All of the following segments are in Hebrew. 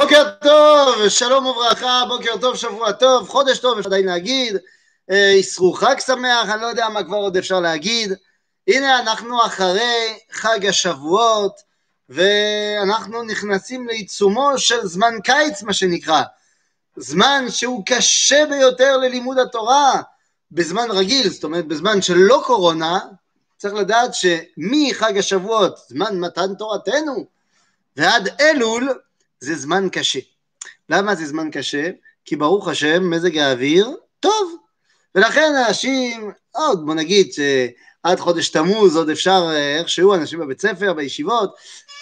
בוקר טוב, שלום וברכה, בוקר טוב, שבוע טוב, חודש טוב, אפשר עדיין להגיד, אסרו חג שמח, אני לא יודע מה כבר עוד אפשר להגיד. הנה אנחנו אחרי חג השבועות, ואנחנו נכנסים לעיצומו של זמן קיץ, מה שנקרא. זמן שהוא קשה ביותר ללימוד התורה בזמן רגיל, זאת אומרת בזמן של לא קורונה, צריך לדעת שמחג השבועות, זמן מתן תורתנו, ועד אלול, זה זמן קשה. למה זה זמן קשה? כי ברוך השם, מזג האוויר טוב. ולכן אנשים, עוד בוא נגיד שעד חודש תמוז עוד אפשר איכשהו, אנשים בבית ספר, בישיבות,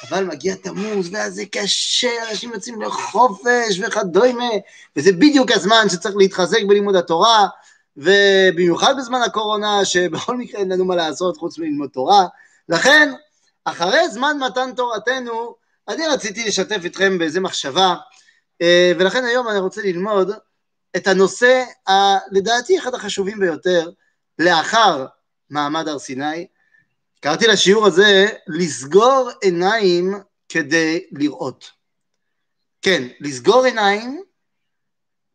אבל מגיע תמוז ואז זה קשה, אנשים יוצאים לחופש וכדומה, וזה בדיוק הזמן שצריך להתחזק בלימוד התורה, ובמיוחד בזמן הקורונה, שבכל מקרה אין לנו מה לעשות חוץ מללמוד תורה. לכן, אחרי זמן מתן תורתנו, אני רציתי לשתף אתכם באיזה מחשבה, ולכן היום אני רוצה ללמוד את הנושא, ה, לדעתי אחד החשובים ביותר, לאחר מעמד הר סיני. קראתי לשיעור הזה, לסגור עיניים כדי לראות. כן, לסגור עיניים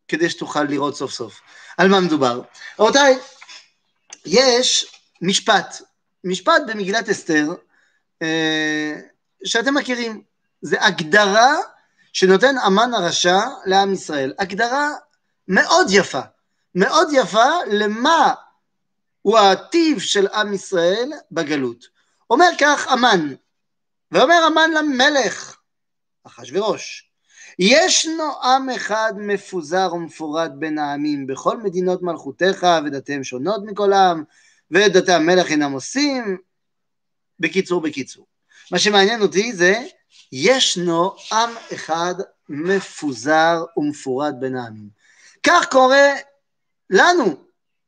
כדי שתוכל לראות סוף סוף. על מה מדובר? רבותיי, יש משפט, משפט במגילת אסתר, אה, שאתם מכירים. זה הגדרה שנותן אמן הרשע לעם ישראל. הגדרה מאוד יפה, מאוד יפה למה הוא הטיב של עם ישראל בגלות. אומר כך אמן, ואומר אמן למלך, אחשוורוש, ישנו עם אחד מפוזר ומפורד בין העמים בכל מדינות מלכותיך ודתיהם שונות מכל עם ודתי המלך אינם עושים בקיצור בקיצור מה שמעניין אותי זה ישנו עם אחד מפוזר ומפורד בין העמים. כך קורה לנו,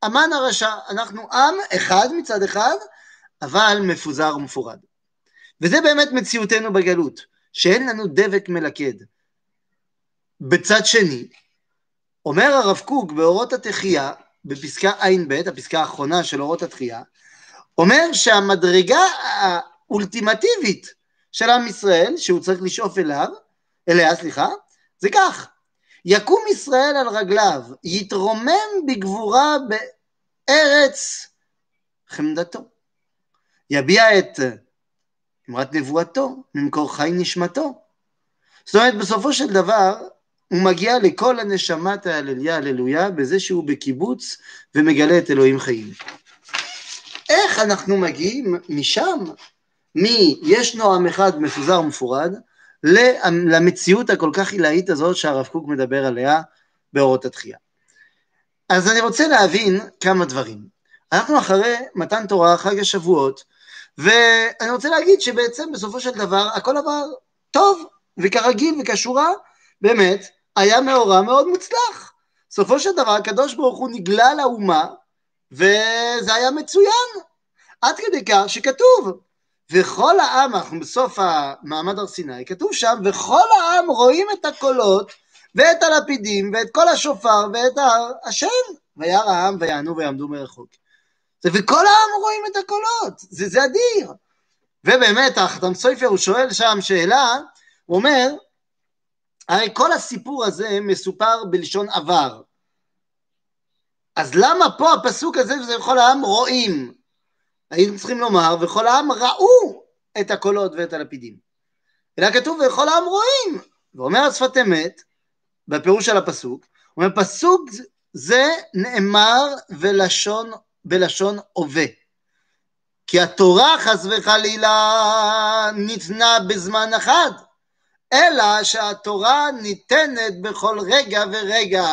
המן הרשע, אנחנו עם אחד מצד אחד, אבל מפוזר ומפורד. וזה באמת מציאותנו בגלות, שאין לנו דבק מלכד. בצד שני, אומר הרב קוק באורות התחייה, בפסקה ע"ב, הפסקה האחרונה של אורות התחייה, אומר שהמדרגה האולטימטיבית של עם ישראל, שהוא צריך לשאוף אליו, אליה, סליחה, זה כך, יקום ישראל על רגליו, יתרומם בגבורה בארץ חמדתו, יביע את אמרת נבואתו, ממקור חי נשמתו. זאת אומרת, בסופו של דבר, הוא מגיע לכל הנשמת ההללויה, הללויה, בזה שהוא בקיבוץ ומגלה את אלוהים חיים. איך אנחנו מגיעים משם מי ישנו עם אחד מפוזר ומפורד, למציאות הכל כך עילאית הזאת שהרב קוק מדבר עליה באורות התחייה. אז אני רוצה להבין כמה דברים. אנחנו אחרי מתן תורה, חג השבועות, ואני רוצה להגיד שבעצם בסופו של דבר הכל עבר טוב, וכרגיל וכשורה, באמת, היה מאורע מאוד מוצלח. בסופו של דבר הקדוש ברוך הוא נגלה לאומה, וזה היה מצוין. עד כדי כך שכתוב, וכל העם, אנחנו בסוף המעמד הר סיני, כתוב שם, וכל העם רואים את הקולות ואת הלפידים ואת כל השופר ואת השם, וירא העם ויענו ויעמדו מרחוק. וכל העם רואים את הקולות, זה, זה אדיר. ובאמת, החתם סופר הוא שואל שם שאלה, הוא אומר, הרי כל הסיפור הזה מסופר בלשון עבר. אז למה פה הפסוק הזה, וזה כל העם רואים? היינו צריכים לומר, וכל העם ראו את הקולות ואת הלפידים. אלא כתוב, וכל העם רואים. ואומר השפת אמת, בפירוש של הפסוק, אומר, פסוק זה נאמר ולשון, בלשון הווה. כי התורה חס וחלילה ניתנה בזמן אחד, אלא שהתורה ניתנת בכל רגע ורגע.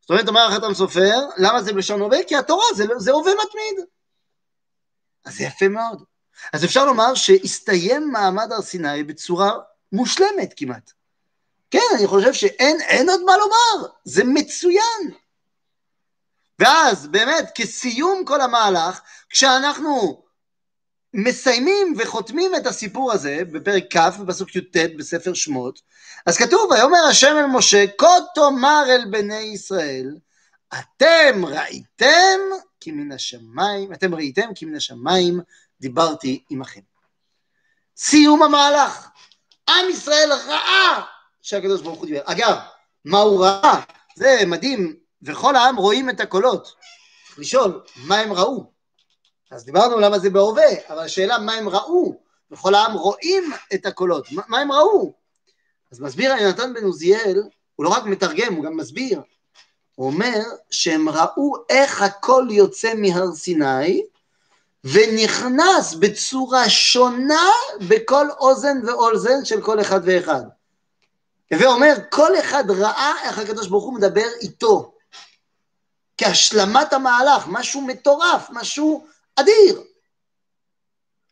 זאת אומרת, אומר החתם סופר, למה זה בלשון הווה? כי התורה זה, זה הווה מתמיד. אז זה יפה מאוד. אז אפשר לומר שהסתיים מעמד הר סיני בצורה מושלמת כמעט. כן, אני חושב שאין עוד מה לומר, זה מצוין. ואז באמת, כסיום כל המהלך, כשאנחנו מסיימים וחותמים את הסיפור הזה בפרק כ' בפסוק י"ט בספר שמות, אז כתוב, ויאמר השם אל משה, כה תאמר אל בני ישראל, אתם ראיתם כי מן השמיים, אתם ראיתם כי מן השמיים דיברתי עמכם. סיום המהלך. עם ישראל ראה שהקדוש ברוך הוא דיבר. אגב, מה הוא ראה? זה מדהים, וכל העם רואים את הקולות. צריך לשאול, מה הם ראו? אז דיברנו למה זה בהווה, אבל השאלה מה הם ראו, וכל העם רואים את הקולות, מה, מה הם ראו? אז מסביר יונתן בן עוזיאל, הוא לא רק מתרגם, הוא גם מסביר. הוא אומר שהם ראו איך הקול יוצא מהר סיני, ונכנס בצורה שונה בכל אוזן ואוזן של כל אחד ואחד. הווה אומר, כל אחד ראה איך הקדוש ברוך הוא מדבר איתו. כהשלמת המהלך, משהו מטורף, משהו אדיר.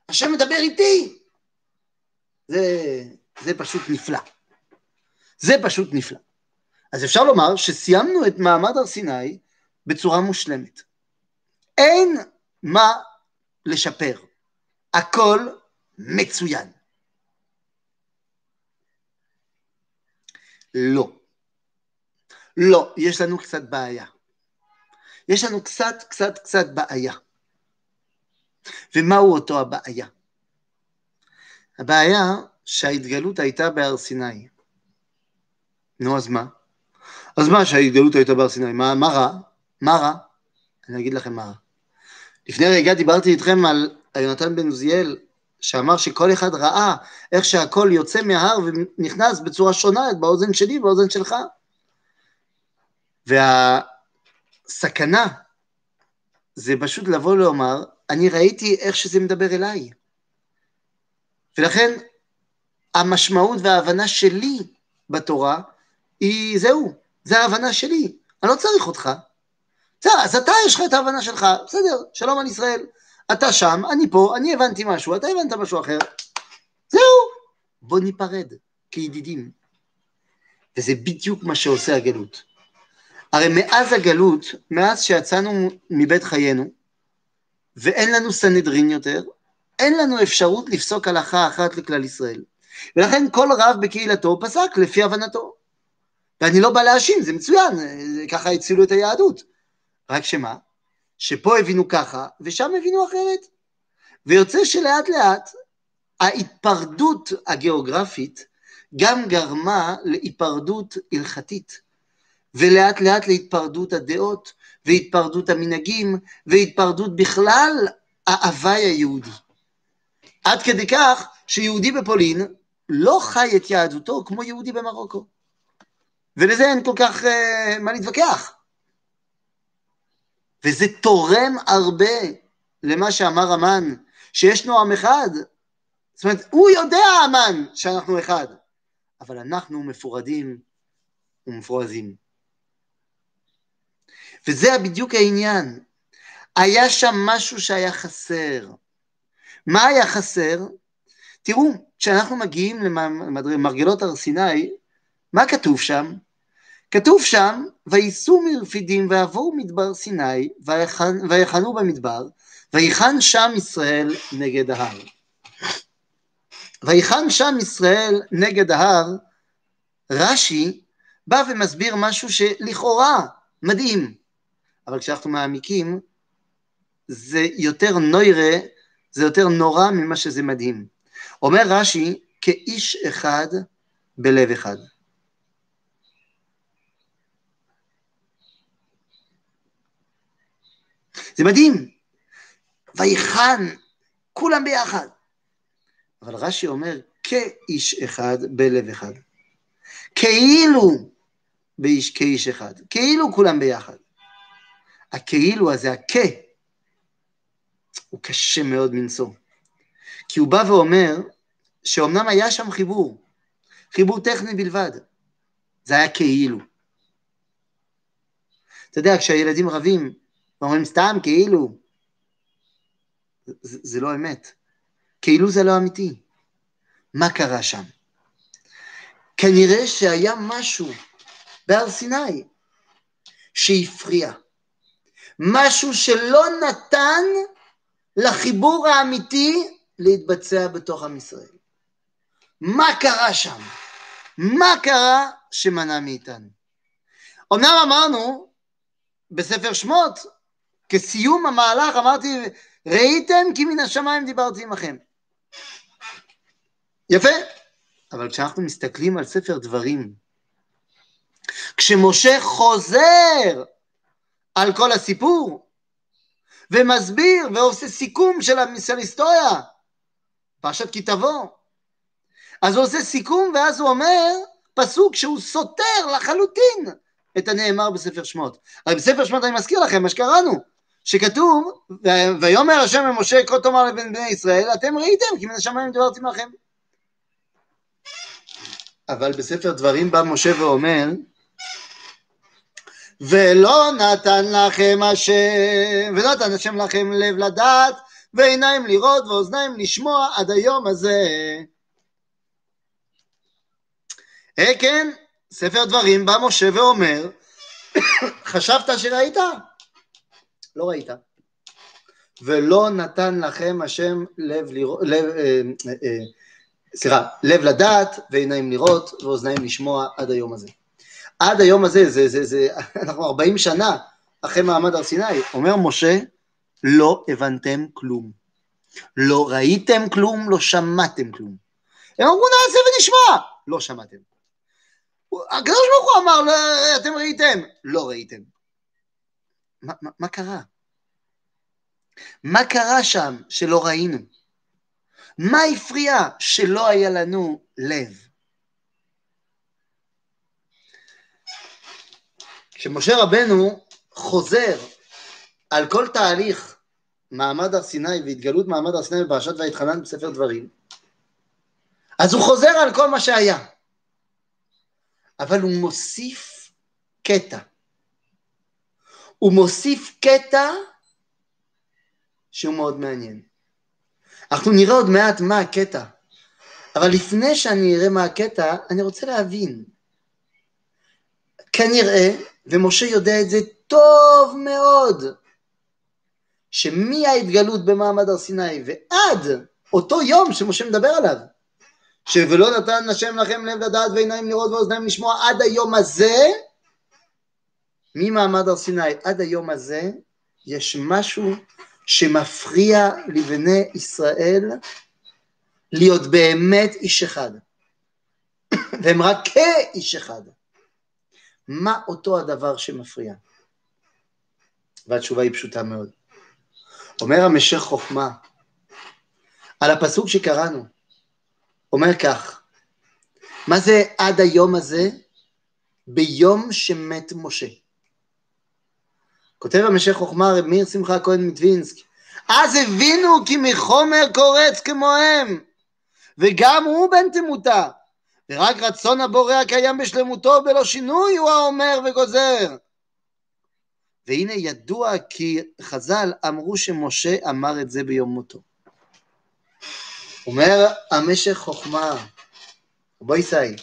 השם מדבר איתי. זה, זה פשוט נפלא. זה פשוט נפלא. אז אפשר לומר שסיימנו את מעמד הר סיני בצורה מושלמת. אין מה לשפר. הכל מצוין. לא. לא, יש לנו קצת בעיה. יש לנו קצת, קצת, קצת בעיה. ומהו אותו הבעיה? הבעיה שההתגלות הייתה בהר סיני. נו, אז מה? אז מה שההתגלות הייתה בהר סיני? מה, מה רע? מה רע? אני אגיד לכם מה רע. לפני רגע דיברתי איתכם על יונתן בן עוזיאל, שאמר שכל אחד ראה איך שהקול יוצא מההר ונכנס בצורה שונה באוזן שלי ובאוזן שלך. והסכנה זה פשוט לבוא ולומר, אני ראיתי איך שזה מדבר אליי. ולכן המשמעות וההבנה שלי בתורה היא זהו, זה ההבנה שלי, אני לא צריך אותך. בסדר, אז אתה יש לך את ההבנה שלך, בסדר, שלום על ישראל. אתה שם, אני פה, אני הבנתי משהו, אתה הבנת משהו אחר. זהו, בוא ניפרד כידידים. וזה בדיוק מה שעושה הגלות. הרי מאז הגלות, מאז שיצאנו מבית חיינו, ואין לנו סנהדרין יותר, אין לנו אפשרות לפסוק הלכה אחת לכלל ישראל. ולכן כל רב בקהילתו פסק לפי הבנתו. ואני לא בא להאשים, זה מצוין, ככה הצילו את היהדות. רק שמה? שפה הבינו ככה, ושם הבינו אחרת. ויוצא שלאט לאט ההתפרדות הגיאוגרפית גם גרמה להיפרדות הלכתית, ולאט לאט להתפרדות הדעות, והתפרדות המנהגים, והתפרדות בכלל ההוואי היהודי. עד כדי כך שיהודי בפולין לא חי את יהדותו כמו יהודי במרוקו. ולזה אין כל כך uh, מה להתווכח. וזה תורם הרבה למה שאמר המן, שישנו עם אחד. זאת אומרת, הוא יודע, המן, שאנחנו אחד, אבל אנחנו מפורדים ומפורזים. וזה בדיוק העניין. היה שם משהו שהיה חסר. מה היה חסר? תראו, כשאנחנו מגיעים למרגלות הר סיני, מה כתוב שם? כתוב שם, וייסעו מרפידים ועברו מדבר סיני, ויחנו במדבר, ויחן שם ישראל נגד ההר. ויחן שם ישראל נגד ההר, רש"י בא ומסביר משהו שלכאורה מדהים, אבל כשאנחנו מעמיקים, זה יותר נוירה, זה יותר נורא ממה שזה מדהים. אומר רש"י, כאיש אחד בלב אחד. זה מדהים. ויחן, כולם ביחד. אבל רש"י אומר, כאיש אחד בלב אחד. כאילו באיש, כאיש אחד. כאילו כולם ביחד. הכאילו הזה, הכ, הוא קשה מאוד מנשוא. כי הוא בא ואומר שאומנם היה שם חיבור, חיבור טכני בלבד, זה היה כאילו. אתה יודע, כשהילדים רבים, אומרים סתם כאילו. זה, זה לא אמת. כאילו זה לא אמיתי. מה קרה שם? כנראה שהיה משהו בהר סיני שהפריע. משהו שלא נתן לחיבור האמיתי להתבצע בתוך עם ישראל. מה קרה שם? מה קרה שמנע מאיתנו? אמנם אמרנו בספר שמות כסיום המהלך אמרתי, ראיתם כי מן השמיים דיברתי עמכם. יפה, אבל כשאנחנו מסתכלים על ספר דברים, כשמשה חוזר על כל הסיפור, ומסביר ועושה סיכום של ההיסטוריה, פרשת כי תבוא, אז הוא עושה סיכום ואז הוא אומר פסוק שהוא סותר לחלוטין את הנאמר בספר שמות. הרי בספר שמות אני מזכיר לכם מה שקראנו, שכתוב, ויאמר השם למשה כה תאמר לבן בני ישראל, אתם ראיתם כי מן השמיים דיברתי לכם. אבל בספר דברים בא משה ואומר, ולא נתן לכם השם, ולא נתן השם לכם לב לדעת, ועיניים לראות ואוזניים לשמוע עד היום הזה. אה כן, ספר דברים בא משה ואומר, חשבת שראית? לא ראית. ולא נתן לכם השם לב לראות, אה, אה, אה, סליחה, לב לדעת ועיניים לראות ואוזניים לשמוע עד היום הזה. עד היום הזה, זה, זה, זה, אנחנו 40 שנה אחרי מעמד הר סיני, אומר משה, לא הבנתם כלום. לא ראיתם כלום, לא שמעתם כלום. הם אמרו נעשה ונשמע, לא שמעתם. הקדוש ברוך הוא אמר, אתם ראיתם? לא ראיתם. מה, מה, מה קרה? מה קרה שם שלא ראינו? מה הפריע שלא היה לנו לב? כשמשה רבנו חוזר על כל תהליך מעמד הר סיני והתגלות מעמד הר סיני בפרשת ויתחנן בספר דברים, אז הוא חוזר על כל מה שהיה, אבל הוא מוסיף קטע. הוא מוסיף קטע שהוא מאוד מעניין. אנחנו נראה עוד מעט מה הקטע, אבל לפני שאני אראה מה הקטע, אני רוצה להבין. כנראה, ומשה יודע את זה טוב מאוד, שמההתגלות במעמד הר סיני ועד אותו יום שמשה מדבר עליו, שוולא נתן השם לכם לב לדעת ועיניים לראות ואוזניים לשמוע עד היום הזה, ממעמד הר סיני עד היום הזה, יש משהו שמפריע לבני ישראל להיות באמת איש אחד. והם רק כאיש אחד. מה אותו הדבר שמפריע? והתשובה היא פשוטה מאוד. אומר המשך חוכמה על הפסוק שקראנו, אומר כך, מה זה עד היום הזה? ביום שמת משה. כותב המשך חוכמה רב מאיר שמחה כהן מטווינסק, אז הבינו כי מחומר קורץ כמוהם, וגם הוא בן תמותה, ורק רצון הבורא הקיים בשלמותו בלא שינוי הוא האומר וגוזר. והנה ידוע כי חז"ל אמרו שמשה אמר את זה ביום מותו. אומר המשך חוכמה, בואי סעי,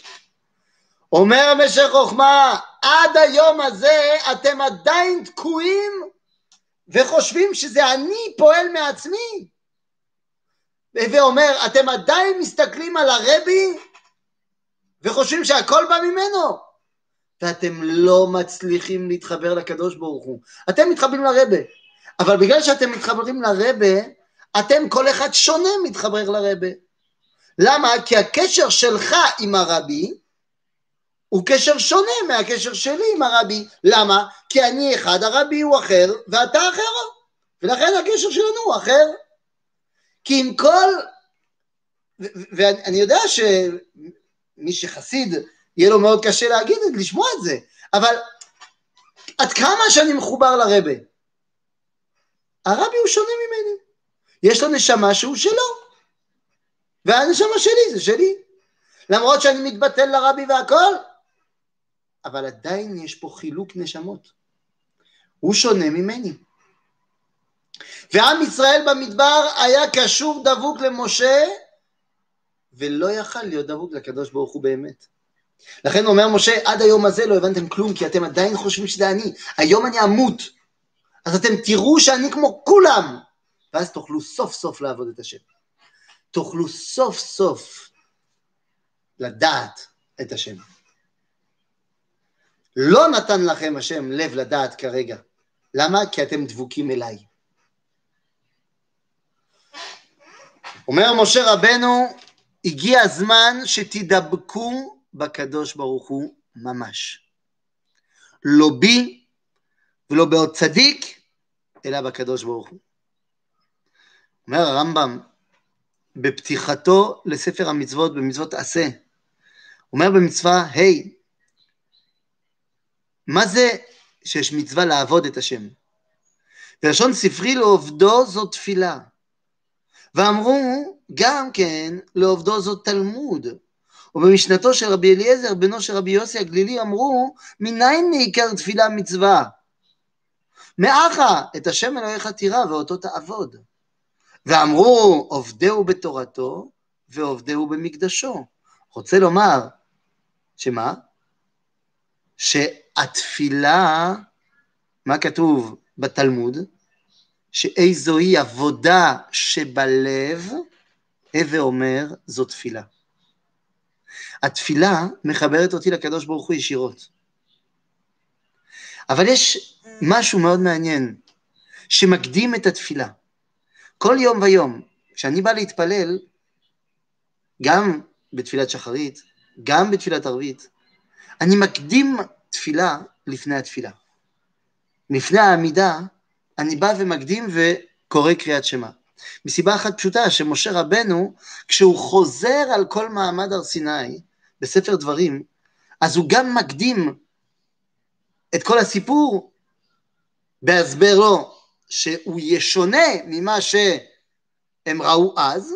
אומר המשך חוכמה, עד היום הזה אתם עדיין תקועים וחושבים שזה אני פועל מעצמי. ואומר, אתם עדיין מסתכלים על הרבי וחושבים שהכל בא ממנו, ואתם לא מצליחים להתחבר לקדוש ברוך הוא. אתם מתחברים לרבה, אבל בגלל שאתם מתחברים לרבה, אתם כל אחד שונה מתחבר לרבה. למה? כי הקשר שלך עם הרבי הוא קשר שונה מהקשר שלי עם הרבי. למה? כי אני אחד, הרבי הוא אחר, ואתה אחר. ולכן הקשר שלנו הוא אחר. כי עם כל... ואני יודע שמי שחסיד, יהיה לו מאוד קשה להגיד, לשמוע את זה, אבל עד כמה שאני מחובר לרבה, הרבי הוא שונה ממני. יש לו נשמה שהוא שלו, והנשמה שלי זה שלי. למרות שאני מתבטל לרבי והכל, אבל עדיין יש פה חילוק נשמות. הוא שונה ממני. ועם ישראל במדבר היה קשור דבוק למשה, ולא יכל להיות דבוק לקדוש ברוך הוא באמת. לכן אומר משה, עד היום הזה לא הבנתם כלום, כי אתם עדיין חושבים שזה אני. היום אני אמות. אז אתם תראו שאני כמו כולם. ואז תוכלו סוף סוף לעבוד את השם. תוכלו סוף סוף לדעת את השם. לא נתן לכם השם לב לדעת כרגע. למה? כי אתם דבוקים אליי. אומר משה רבנו, הגיע הזמן שתדבקו בקדוש ברוך הוא ממש. לא בי ולא בעוד צדיק, אלא בקדוש ברוך הוא. אומר הרמב"ם בפתיחתו לספר המצוות, במצוות עשה, אומר במצווה ה', hey, מה זה שיש מצווה לעבוד את השם? בלשון ספרי לעובדו זו תפילה. ואמרו גם כן לעובדו זאת תלמוד. ובמשנתו של רבי אליעזר, בנו של רבי יוסי הגלילי, אמרו, מניין מעיקר תפילה מצווה? מאחה את השם אלוהיך תירא ואותו תעבוד. ואמרו, עובדהו בתורתו ועובדהו במקדשו. רוצה לומר, שמה? שהתפילה, מה כתוב בתלמוד? שאיזוהי עבודה שבלב, הווה אומר, זו תפילה. התפילה מחברת אותי לקדוש ברוך הוא ישירות. אבל יש משהו מאוד מעניין, שמקדים את התפילה. כל יום ויום, כשאני בא להתפלל, גם בתפילת שחרית, גם בתפילת ערבית, אני מקדים תפילה לפני התפילה. לפני העמידה, אני בא ומקדים וקורא קריאת שמע. מסיבה אחת פשוטה, שמשה רבנו, כשהוא חוזר על כל מעמד הר סיני, בספר דברים, אז הוא גם מקדים את כל הסיפור בהסבר לו שהוא יהיה שונה ממה שהם ראו אז,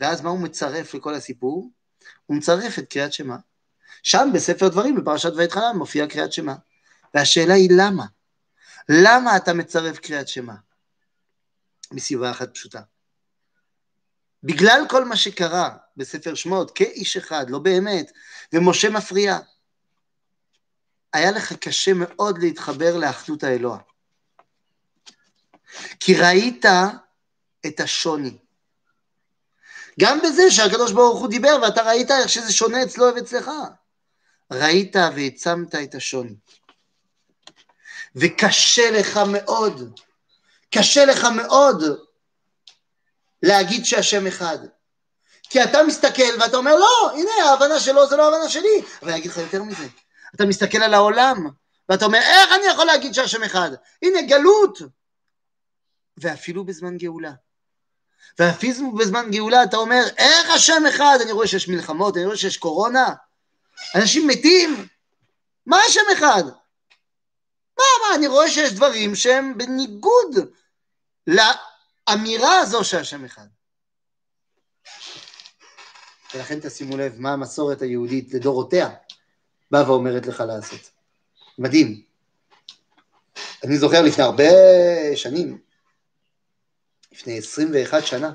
ואז מה הוא מצרף לכל הסיפור? הוא מצרף את קריאת שמע. שם בספר דברים, בפרשת ואתחנן, מופיע קריאת שמע. והשאלה היא למה? למה אתה מצרף קריאת שמע? מסיבה אחת פשוטה. בגלל כל מה שקרה בספר שמות, כאיש אחד, לא באמת, ומשה מפריע, היה לך קשה מאוד להתחבר לאחדות האלוה. כי ראית את השוני. גם בזה שהקדוש ברוך הוא דיבר ואתה ראית איך שזה שונה אצלו ואצלך. ראית והעצמת את השוני. וקשה לך מאוד, קשה לך מאוד להגיד שהשם אחד. כי אתה מסתכל ואתה אומר, לא, הנה ההבנה שלו זה לא ההבנה שלי. אבל אני אגיד לך יותר מזה, אתה מסתכל על העולם, ואתה אומר, איך אני יכול להגיד שהשם אחד? הנה גלות. ואפילו בזמן גאולה. ואפילו בזמן גאולה אתה אומר, איך השם אחד? אני רואה שיש מלחמות, אני רואה שיש קורונה, אנשים מתים, מה השם אחד? מה, מה, אני רואה שיש דברים שהם בניגוד לאמירה הזו שהשם אחד. ולכן תשימו לב מה המסורת היהודית לדורותיה באה ואומרת לך לעשות. מדהים. אני זוכר לפני הרבה שנים, לפני 21 שנה,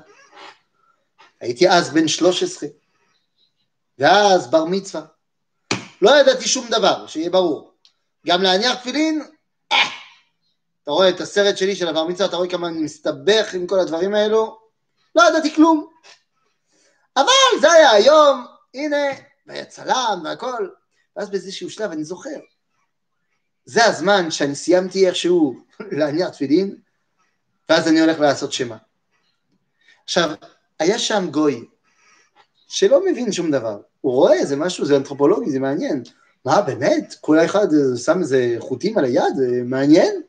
הייתי אז בן 13, ואז בר מצווה. לא ידעתי שום דבר, שיהיה ברור. גם להניח תפילין, אה, אתה רואה את הסרט שלי של הבר מצווה, אתה רואה כמה אני מסתבך עם כל הדברים האלו, לא ידעתי כלום. אבל זה היה היום, הנה, והיה צלם והכל, ואז באיזשהו שלב אני זוכר, זה הזמן שאני סיימתי איכשהו להניח תפילין, ואז אני הולך לעשות שמע. עכשיו, היה שם גוי, שלא מבין שום דבר, הוא רואה איזה משהו, זה אנתרופולוגי, זה מעניין. מה, באמת? כל אחד שם איזה חוטים על היד, זה מעניין?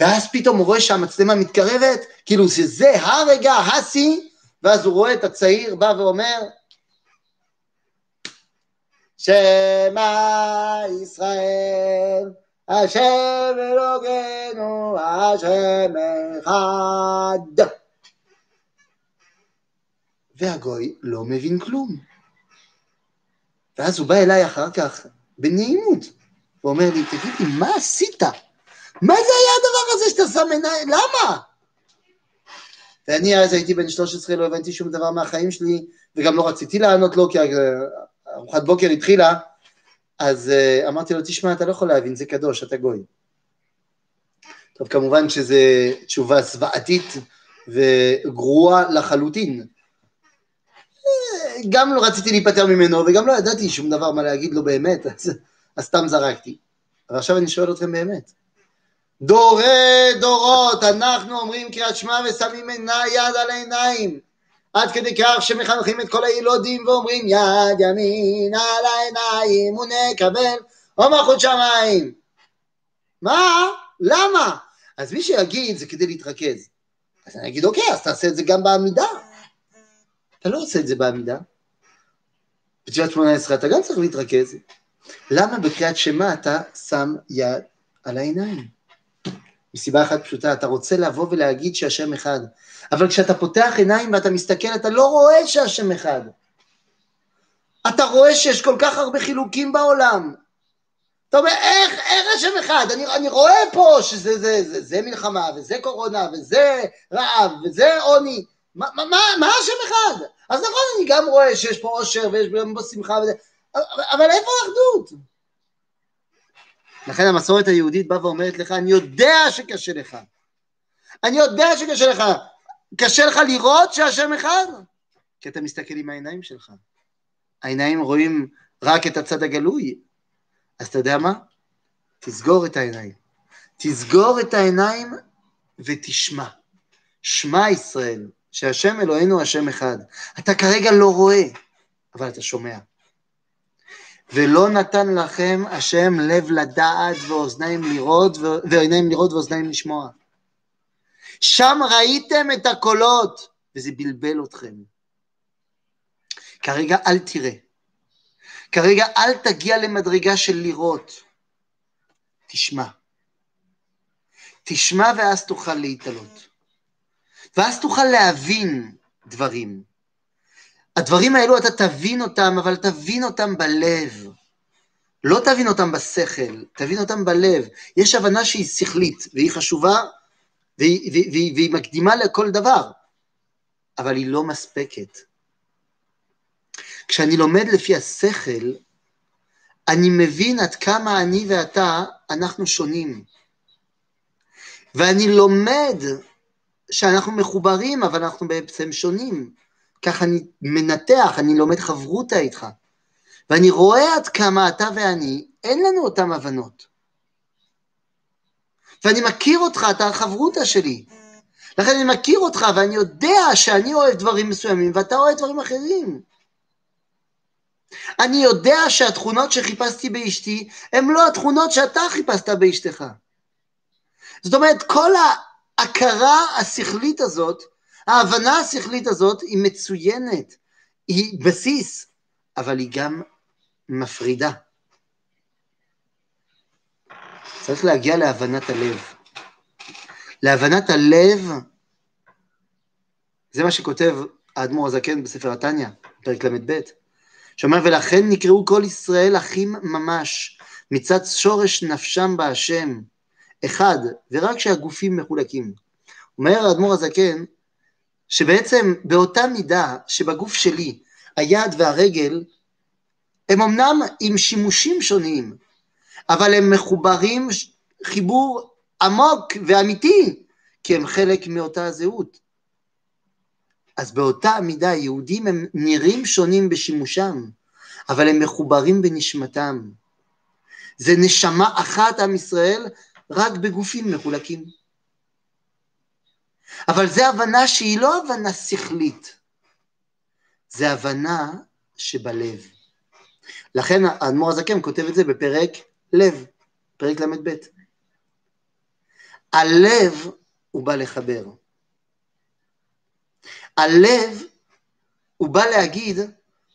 ואז פתאום הוא רואה שהמצלמה מתקרבת, כאילו שזה הרגע, השיא, ואז הוא רואה את הצעיר בא ואומר, שמע ישראל, השם אלוקינו, השם אחד. והגוי לא מבין כלום. ואז הוא בא אליי אחר כך, בנעימות, ואומר לי, תגיד לי, מה עשית? מה זה היה הדבר הזה שאתה שם עיניים? למה? ואני אז הייתי בן 13, לא הבנתי שום דבר מהחיים שלי, וגם לא רציתי לענות לו, כי ארוחת בוקר התחילה, אז uh, אמרתי לו, תשמע, אתה לא יכול להבין, זה קדוש, אתה גוי. טוב, כמובן שזו תשובה זוועתית וגרועה לחלוטין. גם לא רציתי להיפטר ממנו, וגם לא ידעתי שום דבר מה להגיד לו באמת, אז, אז סתם זרקתי. אבל עכשיו אני שואל אתכם באמת. דורי דורות, אנחנו אומרים קריאת שמע ושמים עיני, יד על עיניים. עד כדי כך שמחנכים את כל הילודים ואומרים יד ימין על העיניים ונקבל או מלכות שמיים. מה? למה? אז מי שיגיד זה כדי להתרכז. אז אני אגיד אוקיי, אז תעשה את זה גם בעמידה. אתה לא עושה את זה בעמידה. בתפילת שמונה עשרה אתה גם צריך להתרכז. למה בקריאת שמע אתה שם יד על העיניים? מסיבה אחת פשוטה, אתה רוצה לבוא ולהגיד שהשם אחד, אבל כשאתה פותח עיניים ואתה מסתכל, אתה לא רואה שהשם אחד. אתה רואה שיש כל כך הרבה חילוקים בעולם. אתה אומר, איך, איך השם אחד? אני, אני רואה פה שזה זה, זה, זה מלחמה, וזה קורונה, וזה רעב, וזה עוני. מה, השם אחד? אז נכון, אני גם רואה שיש פה עושר ויש פה שמחה וזה, אבל איפה האחדות? לכן המסורת היהודית באה ואומרת לך, אני יודע שקשה לך. אני יודע שקשה לך. קשה לך לראות שהשם אחד? כי אתה מסתכל עם העיניים שלך. העיניים רואים רק את הצד הגלוי. אז אתה יודע מה? תסגור את העיניים. תסגור את העיניים ותשמע. שמע ישראל, שהשם אלוהינו השם אחד. אתה כרגע לא רואה, אבל אתה שומע. ולא נתן לכם השם לב לדעת ואוזניים לראות ועיניים לראות ואוזניים לשמוע. שם ראיתם את הקולות, וזה בלבל אתכם. כרגע אל תראה. כרגע אל תגיע למדרגה של לראות. תשמע. תשמע ואז תוכל להתעלות. ואז תוכל להבין דברים. הדברים האלו אתה תבין אותם, אבל תבין אותם בלב. לא תבין אותם בשכל, תבין אותם בלב. יש הבנה שהיא שכלית, והיא חשובה, והיא, והיא, והיא, והיא מקדימה לכל דבר, אבל היא לא מספקת. כשאני לומד לפי השכל, אני מבין עד כמה אני ואתה, אנחנו שונים. ואני לומד שאנחנו מחוברים, אבל אנחנו בעצם שונים. ככה אני מנתח, אני לומד חברותה איתך. ואני רואה עד כמה אתה ואני, אין לנו אותן הבנות. ואני מכיר אותך, אתה החברותה שלי. לכן אני מכיר אותך, ואני יודע שאני אוהב דברים מסוימים, ואתה אוהב דברים אחרים. אני יודע שהתכונות שחיפשתי באשתי, הן לא התכונות שאתה חיפשת באשתך. זאת אומרת, כל ההכרה השכלית הזאת, ההבנה השכלית הזאת היא מצוינת, היא בסיס, אבל היא גם מפרידה. צריך להגיע להבנת הלב. להבנת הלב, זה מה שכותב האדמו"ר הזקן בספר התניא, פרק ל"ב, שאומר, ולכן נקראו כל ישראל אחים ממש, מצד שורש נפשם בהשם, אחד, ורק שהגופים מחולקים. אומר האדמו"ר הזקן, שבעצם באותה מידה שבגוף שלי היד והרגל הם אמנם עם שימושים שונים, אבל הם מחוברים חיבור עמוק ואמיתי, כי הם חלק מאותה הזהות. אז באותה מידה יהודים הם נראים שונים בשימושם, אבל הם מחוברים בנשמתם. זה נשמה אחת עם ישראל, רק בגופים מחולקים. אבל זו הבנה שהיא לא הבנה שכלית, זו הבנה שבלב. לכן האדמו"ר הזקן כותב את זה בפרק לב, פרק ל"ב. הלב הוא בא לחבר. הלב הוא בא להגיד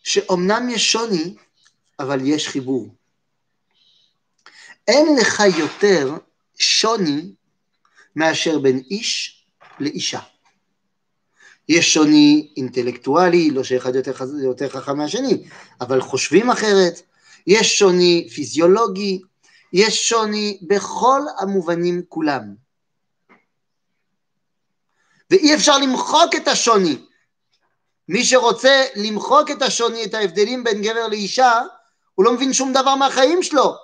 שאומנם יש שוני, אבל יש חיבור. אין לך יותר שוני מאשר בין איש לאישה. יש שוני אינטלקטואלי, לא שאחד יותר, יותר חכם מהשני, אבל חושבים אחרת, יש שוני פיזיולוגי, יש שוני בכל המובנים כולם. ואי אפשר למחוק את השוני. מי שרוצה למחוק את השוני, את ההבדלים בין גבר לאישה, הוא לא מבין שום דבר מהחיים שלו.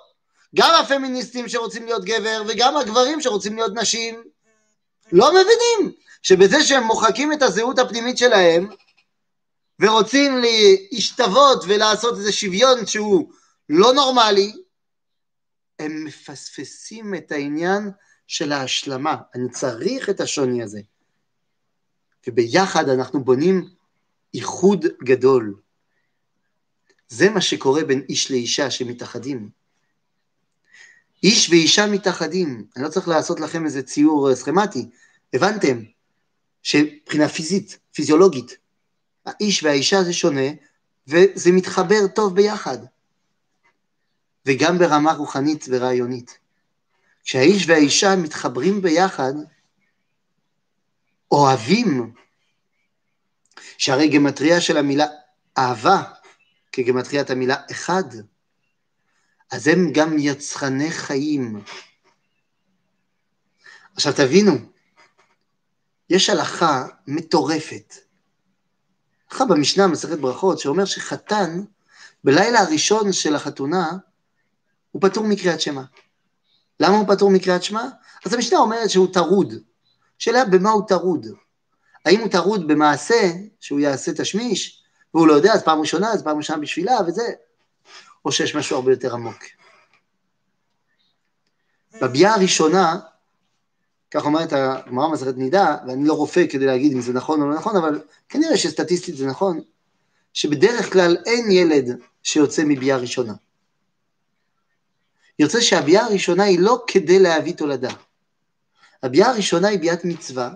גם הפמיניסטים שרוצים להיות גבר וגם הגברים שרוצים להיות נשים לא מבינים שבזה שהם מוחקים את הזהות הפנימית שלהם ורוצים להשתוות ולעשות איזה שוויון שהוא לא נורמלי, הם מפספסים את העניין של ההשלמה. אני צריך את השוני הזה. וביחד אנחנו בונים איחוד גדול. זה מה שקורה בין איש לאישה שמתאחדים. איש ואישה מתאחדים. אני לא צריך לעשות לכם איזה ציור סכמטי. הבנתם שמבחינה פיזית, פיזיולוגית, האיש והאישה זה שונה, וזה מתחבר טוב ביחד. וגם ברמה רוחנית ורעיונית. כשהאיש והאישה מתחברים ביחד, אוהבים, שהרי גמטריה של המילה אהבה, בגמטריית המילה אחד, אז הם גם יצחני חיים. עכשיו תבינו, יש הלכה מטורפת, הלכה במשנה, מסכת ברכות, שאומר שחתן, בלילה הראשון של החתונה, הוא פטור מקריאת שמע. למה הוא פטור מקריאת שמע? אז המשנה אומרת שהוא טרוד. שאלה במה הוא טרוד? האם הוא טרוד במעשה שהוא יעשה תשמיש, והוא לא יודע, אז פעם ראשונה, אז פעם ראשונה בשבילה, וזה, או שיש משהו הרבה יותר עמוק. בביאה הראשונה, כך אומרת הגמרא מסכת נידה, ואני לא רופא כדי להגיד אם זה נכון או לא נכון, אבל כנראה שסטטיסטית זה נכון, שבדרך כלל אין ילד שיוצא מביאה ראשונה. יוצא שהביאה הראשונה היא לא כדי להביא תולדה. הביאה הראשונה היא ביאת מצווה,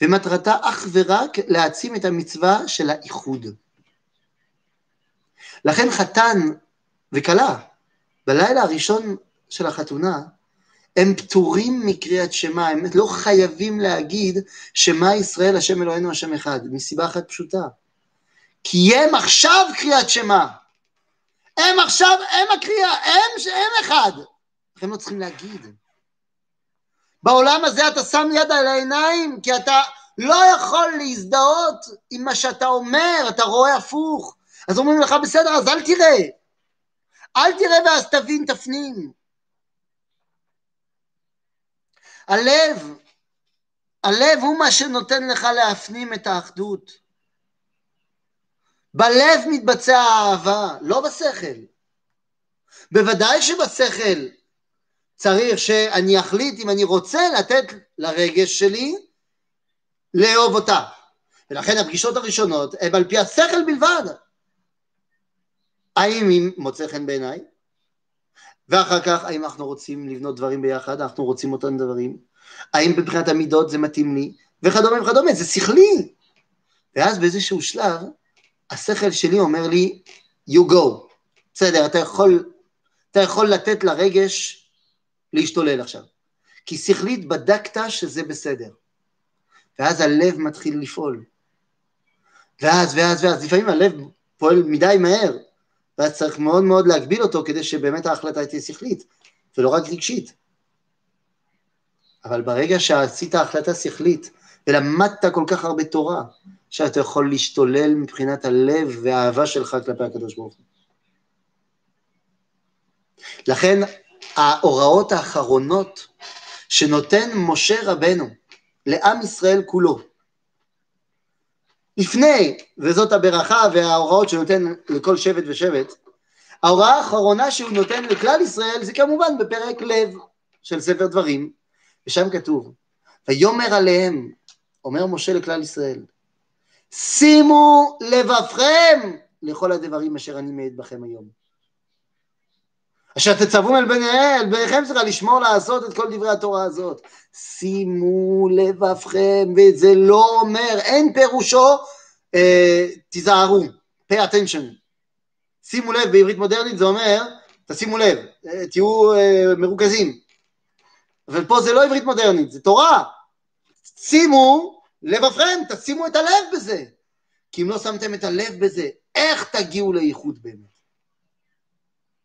ומטרתה אך ורק להעצים את המצווה של האיחוד. לכן חתן וכלה, בלילה הראשון של החתונה, הם פטורים מקריאת שמע, הם לא חייבים להגיד שמע ישראל השם אלוהינו השם אחד, מסיבה אחת פשוטה. כי הם עכשיו קריאת שמע. הם עכשיו, הם הקריאה, הם, הם אחד. הם לא צריכים להגיד. בעולם הזה אתה שם יד על העיניים, כי אתה לא יכול להזדהות עם מה שאתה אומר, אתה רואה הפוך. אז אומרים לך, בסדר, אז אל תראה. אל תראה ואז תבין, תפנים. הלב, הלב הוא מה שנותן לך להפנים את האחדות. בלב מתבצע האהבה, לא בשכל. בוודאי שבשכל צריך שאני אחליט אם אני רוצה לתת לרגש שלי לאהוב אותה. ולכן הפגישות הראשונות הן על פי השכל בלבד. האם היא מוצא חן בעיניי? ואחר כך, האם אנחנו רוצים לבנות דברים ביחד? אנחנו רוצים אותם דברים? האם מבחינת המידות זה מתאים לי? וכדומה וכדומה, זה שכלי. ואז באיזשהו שלב, השכל שלי אומר לי, you go. בסדר, אתה יכול, אתה יכול לתת לרגש להשתולל עכשיו. כי שכלית בדקת שזה בסדר. ואז הלב מתחיל לפעול. ואז, ואז, ואז, לפעמים הלב פועל מדי מהר, ואז צריך מאוד מאוד להגביל אותו כדי שבאמת ההחלטה תהיה שכלית, ולא רק רגשית. אבל ברגע שעשית החלטה שכלית, ולמדת כל כך הרבה תורה, שאתה יכול להשתולל מבחינת הלב והאהבה שלך כלפי הקדוש ברוך הוא. לכן ההוראות האחרונות שנותן משה רבנו לעם ישראל כולו, לפני, וזאת הברכה וההוראות שנותן לכל שבט ושבט, ההוראה האחרונה שהוא נותן לכלל ישראל זה כמובן בפרק לב של ספר דברים, ושם כתוב, ויאמר עליהם, אומר משה לכלל ישראל, שימו לבבכם לכל הדברים אשר אני מעיד בכם היום. אשר תצוו אל בניהם, בניכם צריכה לשמור לעשות את כל דברי התורה הזאת. שימו לבבכם, וזה לא אומר, אין פירושו, אה, תיזהרו, pay attention. שימו לב, בעברית מודרנית זה אומר, תשימו לב, אה, תהיו אה, מרוכזים. אבל פה זה לא עברית מודרנית, זה תורה. שימו לבבכם, תשימו את הלב בזה. כי אם לא שמתם את הלב בזה, איך תגיעו לאיחוד באמת?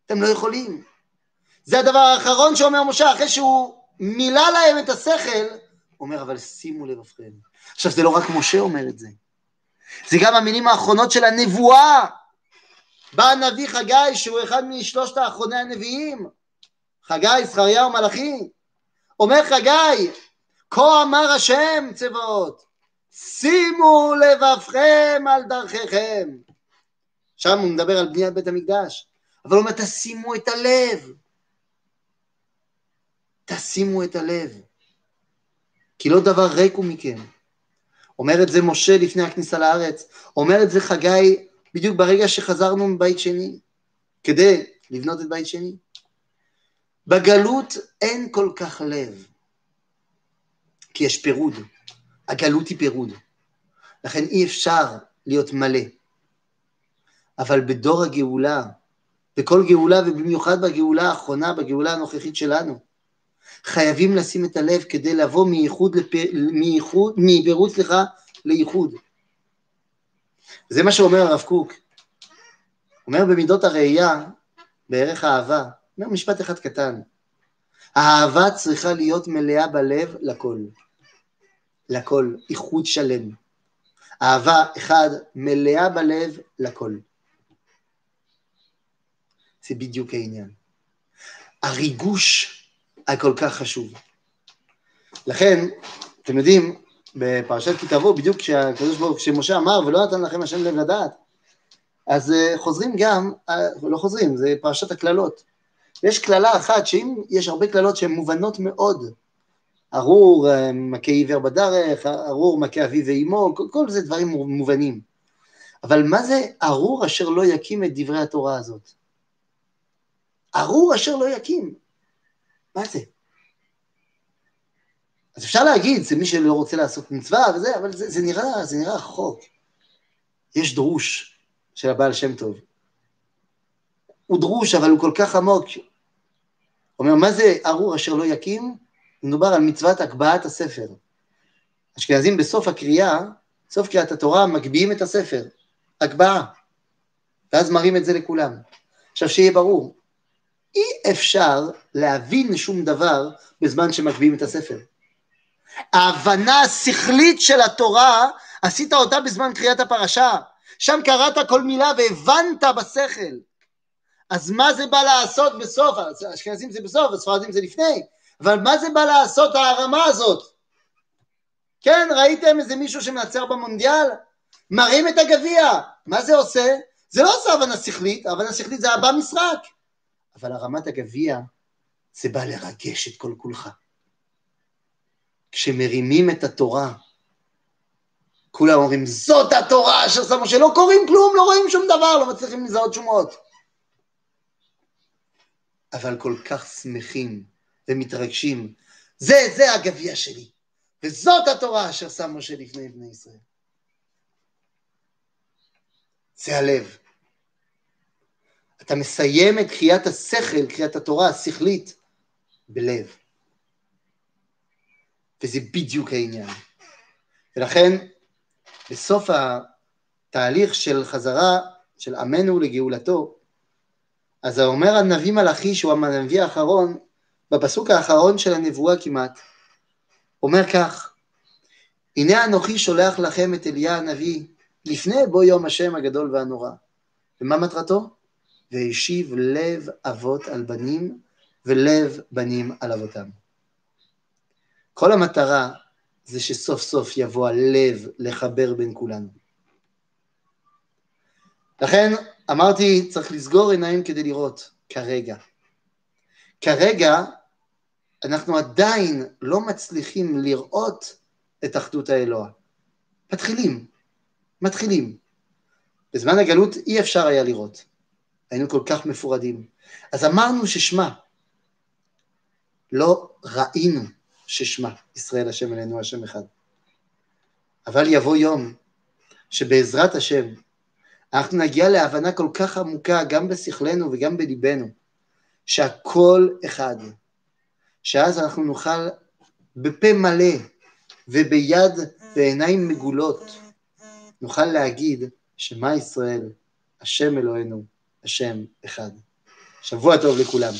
אתם לא יכולים. זה הדבר האחרון שאומר משה, אחרי שהוא מילא להם את השכל, אומר, אבל שימו לבבכם. עכשיו, זה לא רק משה אומר את זה, זה גם המילים האחרונות של הנבואה. בא הנביא חגי, שהוא אחד משלושת האחרוני הנביאים, חגי, זכריה ומלאכי, אומר חגי, כה אמר השם צבאות, שימו לבבכם על דרכיכם. שם הוא מדבר על בניית בית המקדש, אבל הוא אומר תשימו את הלב, תשימו את הלב, כי לא דבר ריק הוא מכם. אומר את זה משה לפני הכניסה לארץ, אומר את זה חגי בדיוק ברגע שחזרנו מבית שני, כדי לבנות את בית שני. בגלות אין כל כך לב, כי יש פירוד. הגלות היא פירוד. לכן אי אפשר להיות מלא. אבל בדור הגאולה, בכל גאולה ובמיוחד בגאולה האחרונה, בגאולה הנוכחית שלנו, חייבים לשים את הלב כדי לבוא מייחוד, לפ... מייחוד, מפירוט, סליחה, לייחוד. זה מה שאומר הרב קוק. אומר במידות הראייה, בערך האהבה, אומר משפט אחד קטן, האהבה צריכה להיות מלאה בלב לכל. לכל, איחוד שלם. אהבה, אחד, מלאה בלב לכל. זה בדיוק העניין. הריגוש הכל כך חשוב. לכן, אתם יודעים, בפרשת כי תבוא, בדיוק כשהקדוש ברוך כשמשה אמר ולא נתן לכם השם לב לדעת, אז אה, חוזרים גם, אה, לא חוזרים, זה פרשת הקללות. יש קללה אחת, שאם יש הרבה קללות שהן מובנות מאוד, ארור אה, מכה עיוור בדרך, ארור מכה אביו ואימו, כל, כל זה דברים מובנים. אבל מה זה ארור אשר לא יקים את דברי התורה הזאת? ארור אשר לא יקים. מה זה? אז אפשר להגיד, זה מי שלא רוצה לעשות מצווה וזה, אבל זה, זה נראה, זה נראה רחוק. יש דרוש של הבעל שם טוב. הוא דרוש, אבל הוא כל כך עמוק. הוא אומר, מה זה ארור אשר לא יקים? מדובר על מצוות הגבהת הספר. אשכנזים בסוף הקריאה, סוף קריאת התורה, מגביהים את הספר. הגבהה. ואז מראים את זה לכולם. עכשיו, שיהיה ברור, אי אפשר להבין שום דבר בזמן שמגביהים את הספר. ההבנה השכלית של התורה, עשית אותה בזמן קריאת הפרשה. שם קראת כל מילה והבנת בשכל. אז מה זה בא לעשות בסוף? אשכנזים זה בסוף, הספרדים זה לפני. אבל מה זה בא לעשות הרמה הזאת? כן, ראיתם איזה מישהו שמנצח במונדיאל? מרים את הגביע. מה זה עושה? זה לא עושה הבנה שכלית, הבנה שכלית זה הבא משחק. אבל הרמת הגביע זה בא לרגש את כל כולך. כשמרימים את התורה, כולם אומרים, זאת התורה אשר שמו, שלא קוראים כלום, לא רואים שום דבר, לא מצליחים לזהות שום אות. אבל כל כך שמחים ומתרגשים, זה, זה הגביע שלי, וזאת התורה אשר שם משה לפני בני ישראל. זה הלב. אתה מסיים את קריאת השכל, קריאת התורה השכלית, בלב. וזה בדיוק העניין. ולכן, בסוף התהליך של חזרה של עמנו לגאולתו, אז אומר הנביא מלאכי, שהוא הנביא האחרון, בפסוק האחרון של הנבואה כמעט, אומר כך, הנה אנוכי שולח לכם את אליה הנביא לפני בוא יום השם הגדול והנורא. ומה מטרתו? והשיב לב אבות על בנים ולב בנים על אבותם. כל המטרה זה שסוף סוף יבוא הלב לחבר בין כולנו. לכן אמרתי, צריך לסגור עיניים כדי לראות, כרגע. כרגע אנחנו עדיין לא מצליחים לראות את אחדות האלוה. מתחילים, מתחילים. בזמן הגלות אי אפשר היה לראות. היינו כל כך מפורדים. אז אמרנו ששמע, לא ראינו ששמע, ישראל השם אלינו השם אחד. אבל יבוא יום שבעזרת השם אנחנו נגיע להבנה כל כך עמוקה גם בשכלנו וגם בליבנו, שהכל אחד, שאז אנחנו נוכל בפה מלא וביד ועיניים מגולות, נוכל להגיד שמה ישראל, השם אלוהינו, השם אחד. שבוע טוב לכולם.